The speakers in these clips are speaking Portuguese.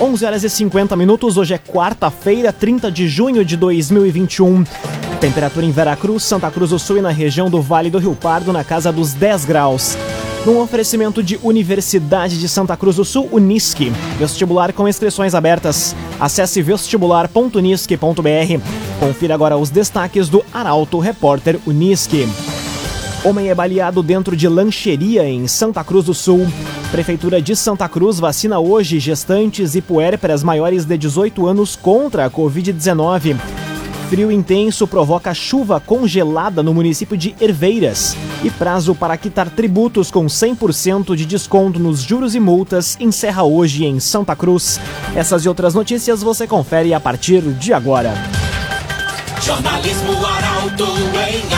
11 horas e 50 minutos, hoje é quarta-feira, 30 de junho de 2021. Temperatura em Veracruz, Santa Cruz do Sul e na região do Vale do Rio Pardo na casa dos 10 graus. Num oferecimento de Universidade de Santa Cruz do Sul, Unisque. Vestibular com inscrições abertas. Acesse vestibular.unisque.br. Confira agora os destaques do Arauto Repórter Unisque. Homem é baleado dentro de lancheria em Santa Cruz do Sul. Prefeitura de Santa Cruz vacina hoje gestantes e puérperas maiores de 18 anos contra a Covid-19. Frio intenso provoca chuva congelada no município de Herveiras. E prazo para quitar tributos com 100% de desconto nos juros e multas encerra hoje em Santa Cruz. Essas e outras notícias você confere a partir de agora. Jornalismo Arauto em.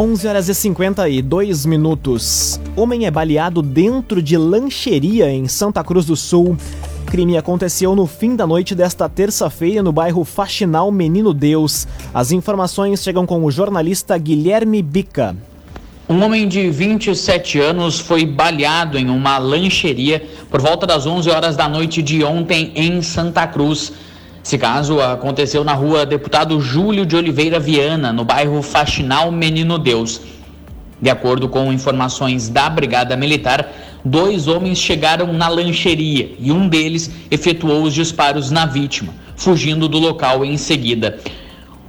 11 horas e 52 minutos. Homem é baleado dentro de lancheria em Santa Cruz do Sul. Crime aconteceu no fim da noite desta terça-feira no bairro Faxinal Menino Deus. As informações chegam com o jornalista Guilherme Bica. Um homem de 27 anos foi baleado em uma lancheria por volta das 11 horas da noite de ontem em Santa Cruz. Esse caso aconteceu na rua Deputado Júlio de Oliveira Viana, no bairro Faxinal Menino Deus. De acordo com informações da Brigada Militar, dois homens chegaram na lancheria e um deles efetuou os disparos na vítima, fugindo do local em seguida.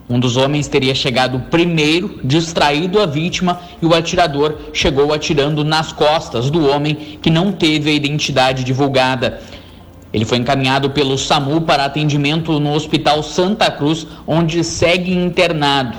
Um dos homens teria chegado primeiro, distraído a vítima, e o atirador chegou atirando nas costas do homem, que não teve a identidade divulgada. Ele foi encaminhado pelo SAMU para atendimento no Hospital Santa Cruz, onde segue internado.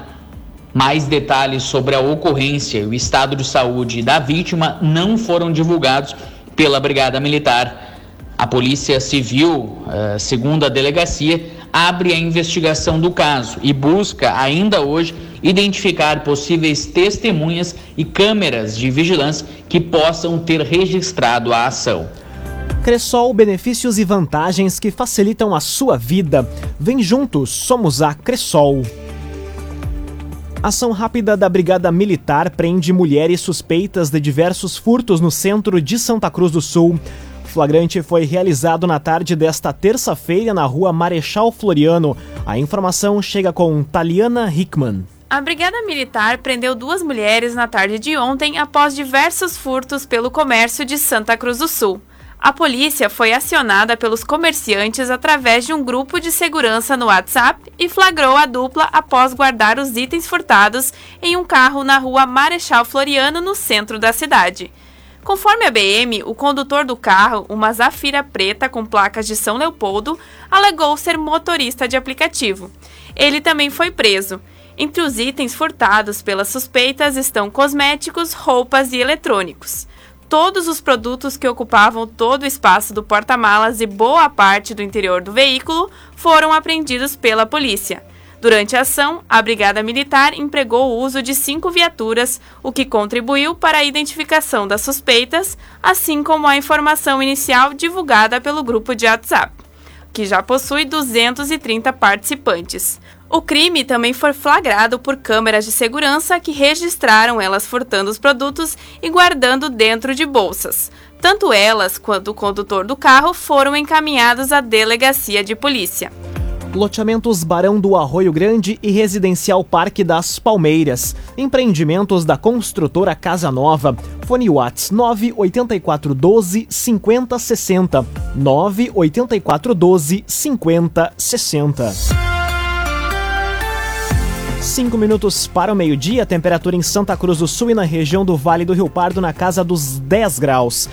Mais detalhes sobre a ocorrência e o estado de saúde da vítima não foram divulgados pela Brigada Militar. A Polícia Civil, eh, segundo a delegacia, abre a investigação do caso e busca, ainda hoje, identificar possíveis testemunhas e câmeras de vigilância que possam ter registrado a ação. Cressol, benefícios e vantagens que facilitam a sua vida. Vem juntos, somos a Cressol. Ação rápida da Brigada Militar prende mulheres suspeitas de diversos furtos no centro de Santa Cruz do Sul. O flagrante foi realizado na tarde desta terça-feira na rua Marechal Floriano. A informação chega com Taliana Hickman. A Brigada Militar prendeu duas mulheres na tarde de ontem após diversos furtos pelo comércio de Santa Cruz do Sul. A polícia foi acionada pelos comerciantes através de um grupo de segurança no WhatsApp e flagrou a dupla após guardar os itens furtados em um carro na rua Marechal Floriano, no centro da cidade. Conforme a BM, o condutor do carro, uma Zafira preta com placas de São Leopoldo, alegou ser motorista de aplicativo. Ele também foi preso. Entre os itens furtados pelas suspeitas estão cosméticos, roupas e eletrônicos todos os produtos que ocupavam todo o espaço do porta-malas e boa parte do interior do veículo foram apreendidos pela polícia. Durante a ação, a Brigada Militar empregou o uso de cinco viaturas, o que contribuiu para a identificação das suspeitas, assim como a informação inicial divulgada pelo grupo de WhatsApp, que já possui 230 participantes. O crime também foi flagrado por câmeras de segurança que registraram elas furtando os produtos e guardando dentro de bolsas. Tanto elas quanto o condutor do carro foram encaminhados à delegacia de polícia. Loteamentos Barão do Arroio Grande e Residencial Parque das Palmeiras. Empreendimentos da construtora Casa Nova. Fone Whats 98412 5060. 98412 5060. Cinco minutos para o meio-dia, temperatura em Santa Cruz do Sul e na região do Vale do Rio Pardo na casa dos 10 graus.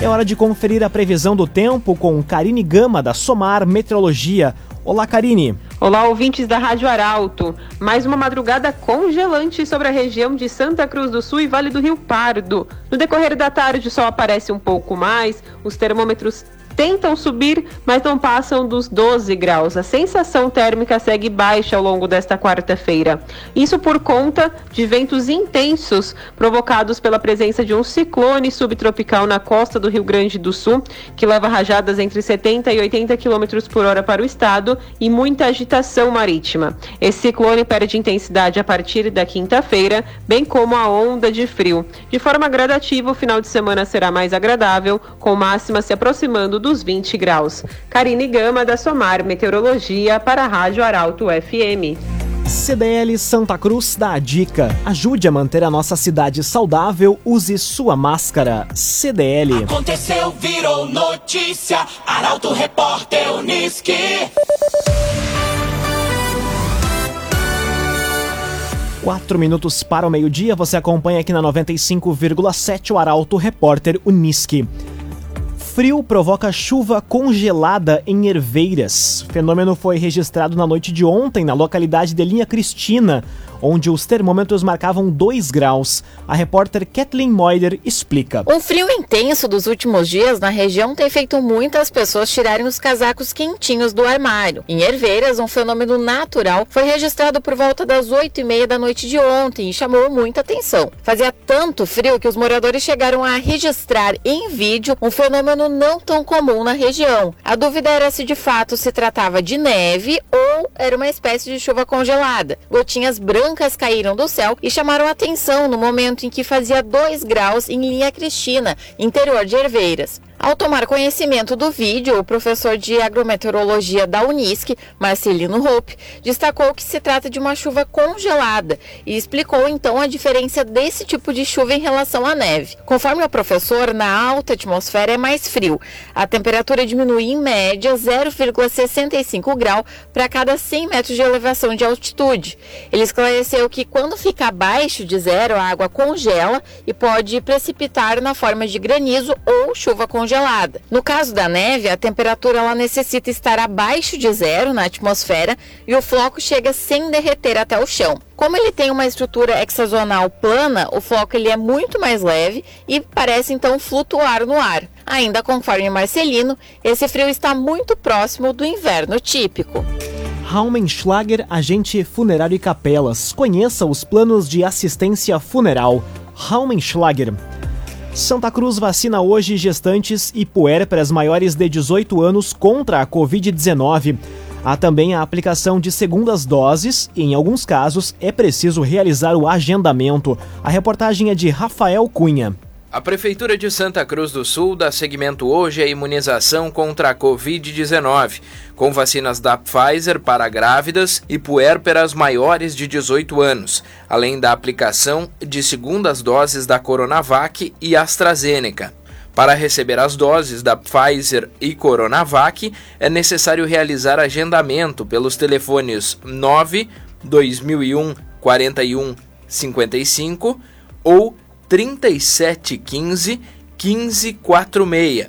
É hora de conferir a previsão do tempo com Karine Gama, da Somar Meteorologia. Olá, Karine. Olá, ouvintes da Rádio Arauto. Mais uma madrugada congelante sobre a região de Santa Cruz do Sul e Vale do Rio Pardo. No decorrer da tarde, o sol aparece um pouco mais, os termômetros tentam subir, mas não passam dos 12 graus. A sensação térmica segue baixa ao longo desta quarta-feira. Isso por conta de ventos intensos provocados pela presença de um ciclone subtropical na costa do Rio Grande do Sul, que leva rajadas entre 70 e 80 km por hora para o estado e muita agitação marítima. Esse ciclone perde intensidade a partir da quinta-feira, bem como a onda de frio. De forma gradativa, o final de semana será mais agradável, com máxima se aproximando dos 20 graus. Karine Gama, da Somar Meteorologia, para a Rádio Arauto FM. CDL Santa Cruz dá a dica: ajude a manter a nossa cidade saudável, use sua máscara. CDL. Aconteceu, virou notícia. Arauto Repórter Uniski. Quatro minutos para o meio-dia, você acompanha aqui na 95,7 o Arauto Repórter Uniski. Frio provoca chuva congelada em Herveiras. O fenômeno foi registrado na noite de ontem na localidade de Linha Cristina, onde os termômetros marcavam 2 graus. A repórter Kathleen Moider explica. O frio intenso dos últimos dias na região tem feito muitas pessoas tirarem os casacos quentinhos do armário. Em Herveiras, um fenômeno natural foi registrado por volta das 8 e meia da noite de ontem e chamou muita atenção. Fazia tanto frio que os moradores chegaram a registrar em vídeo um fenômeno não tão comum na região. A dúvida era se de fato se tratava de neve ou era uma espécie de chuva congelada. Gotinhas brancas caíram do céu e chamaram atenção no momento em que fazia 2 graus em Linha Cristina, interior de Herveiras. Ao tomar conhecimento do vídeo, o professor de agrometeorologia da Unisc, Marcelino Hope, destacou que se trata de uma chuva congelada e explicou então a diferença desse tipo de chuva em relação à neve. Conforme o professor, na alta atmosfera é mais frio. A temperatura diminui em média 0,65 grau para cada 100 metros de elevação de altitude. Ele esclareceu que quando fica abaixo de zero, a água congela e pode precipitar na forma de granizo ou chuva congelada No caso da neve, a temperatura ela necessita estar abaixo de zero na atmosfera e o floco chega sem derreter até o chão. Como ele tem uma estrutura hexagonal plana, o floco ele é muito mais leve e parece então flutuar no ar. Ainda conforme Marcelino, esse frio está muito próximo do inverno típico. Raumenschlager, agente funerário e capelas. Conheça os planos de assistência funeral. Raumenschlager. Santa Cruz vacina hoje gestantes e puérperas maiores de 18 anos contra a Covid-19. Há também a aplicação de segundas doses e, em alguns casos, é preciso realizar o agendamento. A reportagem é de Rafael Cunha. A Prefeitura de Santa Cruz do Sul dá seguimento hoje à imunização contra a Covid-19, com vacinas da Pfizer para grávidas e puérperas maiores de 18 anos, além da aplicação de segundas doses da Coronavac e AstraZeneca. Para receber as doses da Pfizer e Coronavac, é necessário realizar agendamento pelos telefones 9 2001 41 55 ou 3715 1546.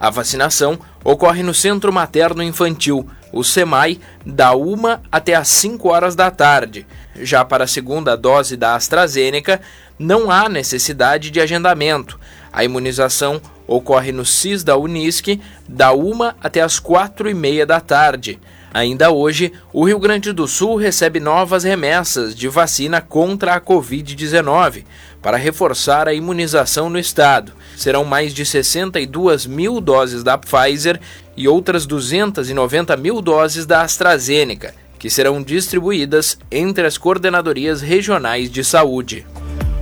A vacinação ocorre no Centro Materno Infantil, o SEMAI, da 1 até às 5 horas da tarde. Já para a segunda dose da AstraZeneca, não há necessidade de agendamento. A imunização ocorre no CIS da Unisc, da 1 até às 4 e meia da tarde. Ainda hoje, o Rio Grande do Sul recebe novas remessas de vacina contra a Covid-19 para reforçar a imunização no estado. Serão mais de 62 mil doses da Pfizer e outras 290 mil doses da AstraZeneca, que serão distribuídas entre as coordenadorias regionais de saúde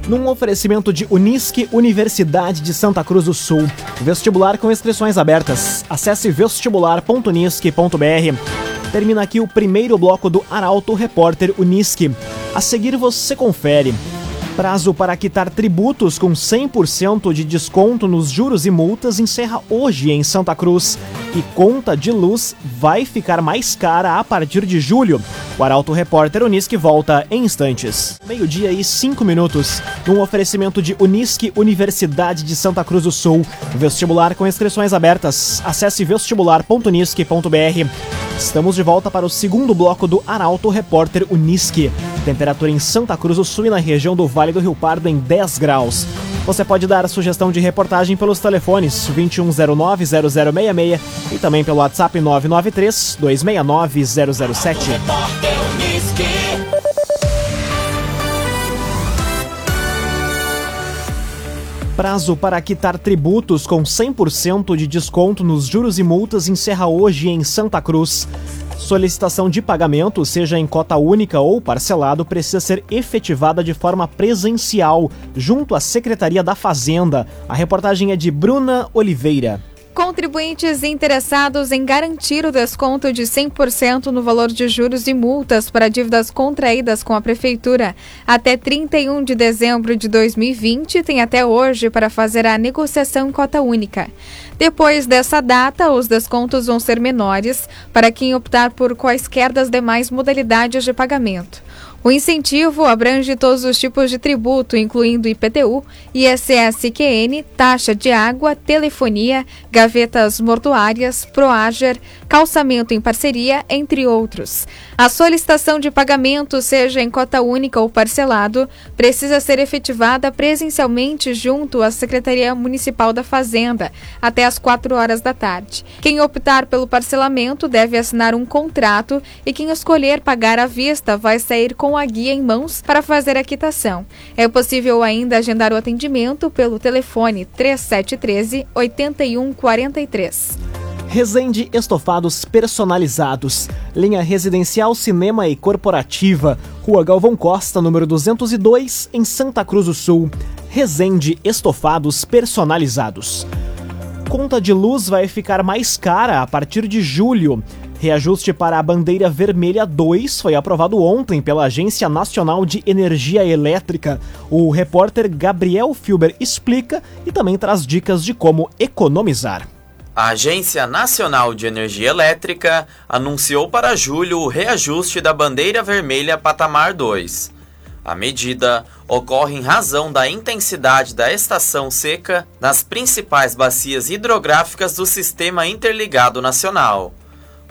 num oferecimento de Unisque Universidade de Santa Cruz do Sul. Vestibular com inscrições abertas. Acesse vestibular.unisque.br. Termina aqui o primeiro bloco do Arauto Repórter Unisque. A seguir você confere. Prazo para quitar tributos com 100% de desconto nos juros e multas encerra hoje em Santa Cruz. E conta de luz vai ficar mais cara a partir de julho. O Arauto Repórter Unisque volta em instantes. Meio-dia e cinco minutos. Um oferecimento de Unisque Universidade de Santa Cruz do Sul. Vestibular com inscrições abertas. Acesse vestibular.unisque.br. Estamos de volta para o segundo bloco do Arauto Repórter Uniski. Temperatura em Santa Cruz do Sul e na região do Vale do Rio Pardo em 10 graus. Você pode dar sugestão de reportagem pelos telefones 2109-0066 e também pelo WhatsApp 993-269-007. Prazo para quitar tributos com 100% de desconto nos juros e multas encerra hoje em Santa Cruz. Solicitação de pagamento, seja em cota única ou parcelado, precisa ser efetivada de forma presencial, junto à Secretaria da Fazenda. A reportagem é de Bruna Oliveira. Contribuintes interessados em garantir o desconto de 100% no valor de juros e multas para dívidas contraídas com a Prefeitura até 31 de dezembro de 2020 têm até hoje para fazer a negociação em cota única. Depois dessa data, os descontos vão ser menores para quem optar por quaisquer das demais modalidades de pagamento. O incentivo abrange todos os tipos de tributo, incluindo IPTU, ISSQN, taxa de água, telefonia, gavetas mortuárias, Proager, calçamento em parceria, entre outros. A solicitação de pagamento, seja em cota única ou parcelado, precisa ser efetivada presencialmente junto à Secretaria Municipal da Fazenda, até às 4 horas da tarde. Quem optar pelo parcelamento deve assinar um contrato e quem escolher pagar à vista vai sair com a guia em mãos para fazer a quitação. É possível ainda agendar o atendimento pelo telefone 3713 8143. Resende Estofados Personalizados. Linha residencial, cinema e corporativa. Rua Galvão Costa, número 202, em Santa Cruz do Sul. Resende Estofados Personalizados. Conta de luz vai ficar mais cara a partir de julho. Reajuste para a bandeira vermelha 2 foi aprovado ontem pela Agência Nacional de Energia Elétrica. O repórter Gabriel Filber explica e também traz dicas de como economizar. A Agência Nacional de Energia Elétrica anunciou para julho o reajuste da bandeira vermelha patamar 2. A medida ocorre em razão da intensidade da estação seca nas principais bacias hidrográficas do Sistema Interligado Nacional.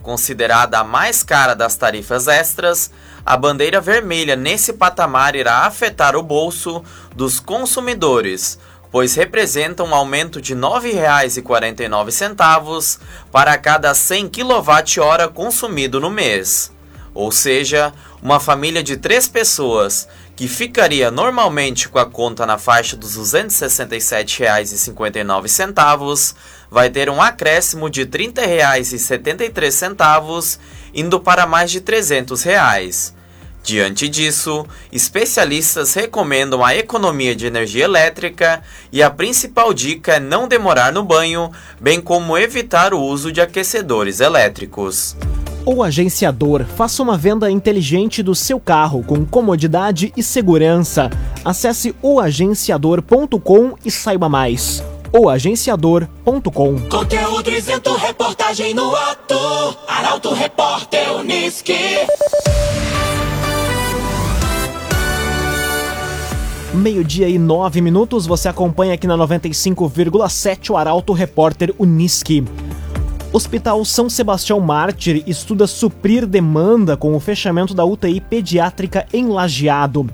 Considerada a mais cara das tarifas extras, a bandeira vermelha nesse patamar irá afetar o bolso dos consumidores, pois representa um aumento de R$ 9,49 para cada 100 kWh consumido no mês. Ou seja, uma família de três pessoas que ficaria normalmente com a conta na faixa dos R$ 267,59 vai ter um acréscimo de R$ 30,73, indo para mais de 300 reais. Diante disso, especialistas recomendam a economia de energia elétrica e a principal dica é não demorar no banho, bem como evitar o uso de aquecedores elétricos. O agenciador faça uma venda inteligente do seu carro com comodidade e segurança. Acesse oagenciador.com e saiba mais oagenciador.com. Conteúdo isento, reportagem no ato. Arauto Repórter Uniski. Meio-dia e nove minutos, você acompanha aqui na 95,7 o Arauto Repórter Uniski. Hospital São Sebastião Mártir estuda suprir demanda com o fechamento da UTI pediátrica em Lajeado.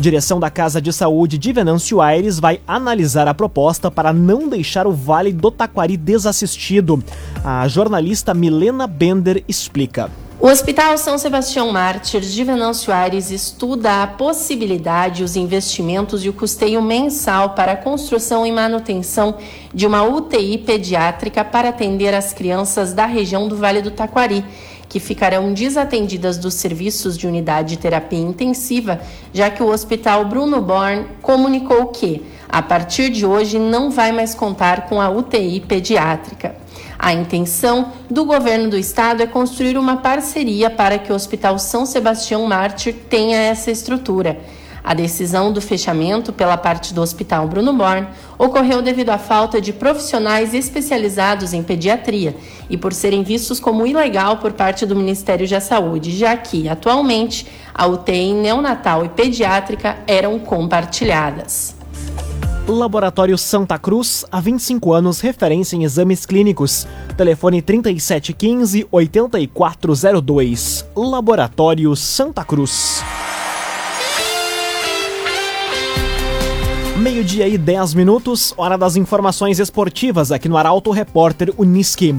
Direção da Casa de Saúde de Venâncio Aires vai analisar a proposta para não deixar o Vale do Taquari desassistido. A jornalista Milena Bender explica. O Hospital São Sebastião Mártir de Venâncio Aires estuda a possibilidade, os investimentos e o custeio mensal para a construção e manutenção de uma UTI pediátrica para atender as crianças da região do Vale do Taquari que ficarão desatendidas dos serviços de unidade de terapia intensiva, já que o Hospital Bruno Born comunicou que, a partir de hoje, não vai mais contar com a UTI pediátrica. A intenção do governo do estado é construir uma parceria para que o Hospital São Sebastião Mártir tenha essa estrutura. A decisão do fechamento pela parte do Hospital Bruno Born ocorreu devido à falta de profissionais especializados em pediatria e por serem vistos como ilegal por parte do Ministério da Saúde, já que, atualmente, a UTI neonatal e pediátrica eram compartilhadas. Laboratório Santa Cruz, há 25 anos, referência em exames clínicos. Telefone 3715-8402. Laboratório Santa Cruz. Meio-dia e 10 minutos, hora das informações esportivas aqui no Arauto Repórter Uniski.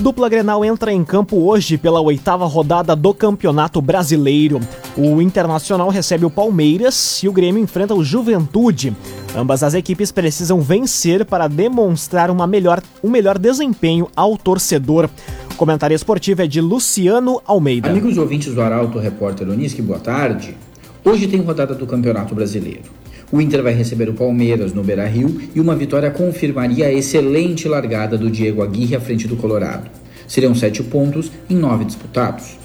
Dupla Grenal entra em campo hoje pela oitava rodada do Campeonato Brasileiro. O Internacional recebe o Palmeiras e o Grêmio enfrenta o Juventude. Ambas as equipes precisam vencer para demonstrar uma melhor, um melhor desempenho ao torcedor. O comentário esportivo é de Luciano Almeida. Amigos ouvintes do Arauto Repórter Uniski, boa tarde. Hoje tem rodada do Campeonato Brasileiro. O Inter vai receber o Palmeiras no Beira-Rio e uma vitória confirmaria a excelente largada do Diego Aguirre à frente do Colorado. Seriam sete pontos em nove disputados.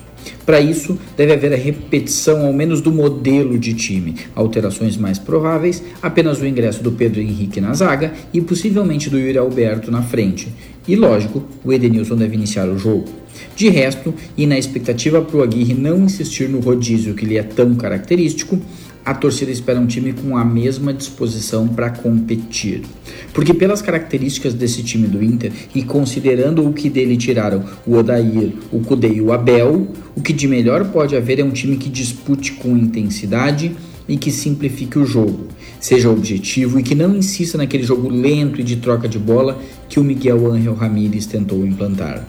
Para isso, deve haver a repetição ao menos do modelo de time, alterações mais prováveis, apenas o ingresso do Pedro Henrique na zaga e possivelmente do Yuri Alberto na frente. E lógico, o Edenilson deve iniciar o jogo. De resto, e na expectativa para o Aguirre não insistir no rodízio que lhe é tão característico, a torcida espera um time com a mesma disposição para competir. Porque, pelas características desse time do Inter e considerando o que dele tiraram o Odair, o Kudê e o Abel, o que de melhor pode haver é um time que dispute com intensidade e que simplifique o jogo, seja objetivo e que não insista naquele jogo lento e de troca de bola que o Miguel Ángel Ramírez tentou implantar.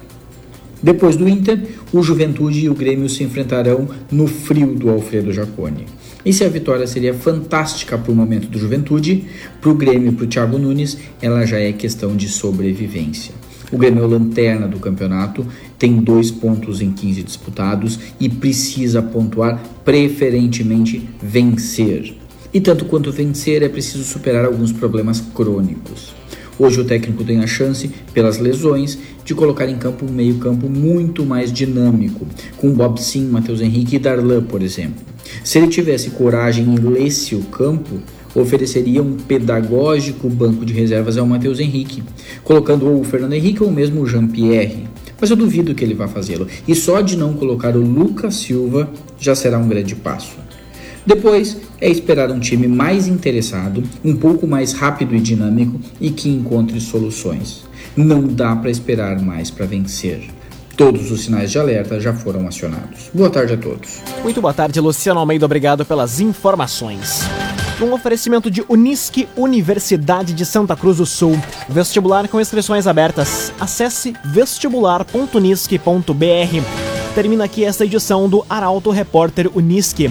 Depois do Inter, o Juventude e o Grêmio se enfrentarão no frio do Alfredo Jaconi. E se a vitória seria fantástica para o momento do Juventude, para o Grêmio e para o Thiago Nunes, ela já é questão de sobrevivência. O Grêmio é lanterna do campeonato, tem dois pontos em 15 disputados e precisa pontuar, preferentemente vencer. E tanto quanto vencer, é preciso superar alguns problemas crônicos. Hoje o técnico tem a chance, pelas lesões, de colocar em campo um meio-campo muito mais dinâmico, com Bob Sim, Matheus Henrique e Darlan, por exemplo. Se ele tivesse coragem e lesse o campo, ofereceria um pedagógico banco de reservas ao Matheus Henrique, colocando ou o Fernando Henrique ou mesmo o Jean-Pierre. Mas eu duvido que ele vá fazê-lo, e só de não colocar o Lucas Silva já será um grande passo. Depois é esperar um time mais interessado, um pouco mais rápido e dinâmico e que encontre soluções. Não dá para esperar mais para vencer. Todos os sinais de alerta já foram acionados. Boa tarde a todos. Muito boa tarde, Luciano Almeida. Obrigado pelas informações. Um oferecimento de Unisque Universidade de Santa Cruz do Sul. Vestibular com inscrições abertas. Acesse vestibular.unisque.br. Termina aqui esta edição do Arauto Repórter Unisque.